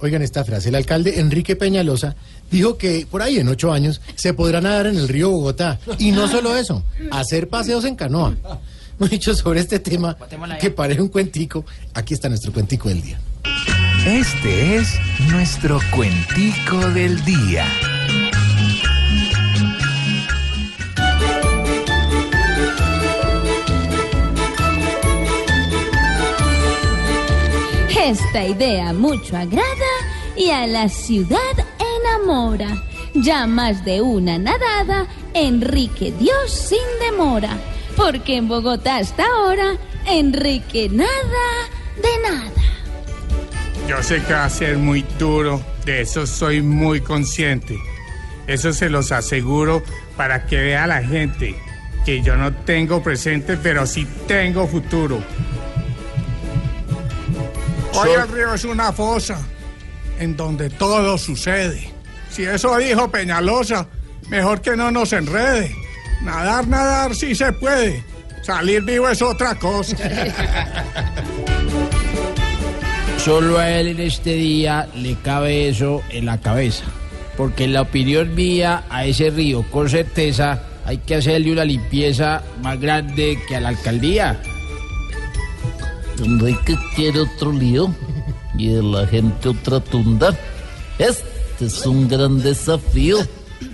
Oigan esta frase. El alcalde Enrique Peñalosa dijo que por ahí en ocho años se podrá nadar en el río Bogotá. Y no solo eso, hacer paseos en canoa. Dicho sobre este tema que parece un cuentico. Aquí está nuestro cuentico del día. Este es nuestro cuentico del día. Esta idea mucho agrada y a la ciudad enamora. Ya más de una nadada, Enrique Dios sin demora. Porque en Bogotá hasta ahora, Enrique nada de nada. Yo sé que va a ser muy duro, de eso soy muy consciente. Eso se los aseguro para que vea la gente que yo no tengo presente, pero sí tengo futuro. Hoy el río es una fosa en donde todo sucede. Si eso dijo Peñalosa, mejor que no nos enrede. Nadar, nadar sí se puede. Salir vivo es otra cosa. Solo a él en este día le cabe eso en la cabeza. Porque en la opinión mía, a ese río, con certeza, hay que hacerle una limpieza más grande que a la alcaldía. Enrique quiere otro lío y de la gente otra tunda. Este es un gran desafío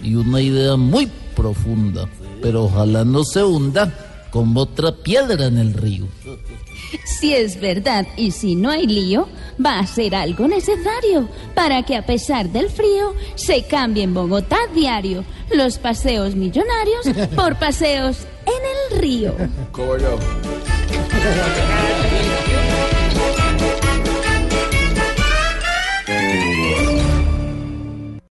y una idea muy profunda, pero ojalá no se hunda como otra piedra en el río. Si es verdad y si no hay lío, va a ser algo necesario para que a pesar del frío se cambie en Bogotá diario los paseos millonarios por paseos en el río. ¿Cómo no?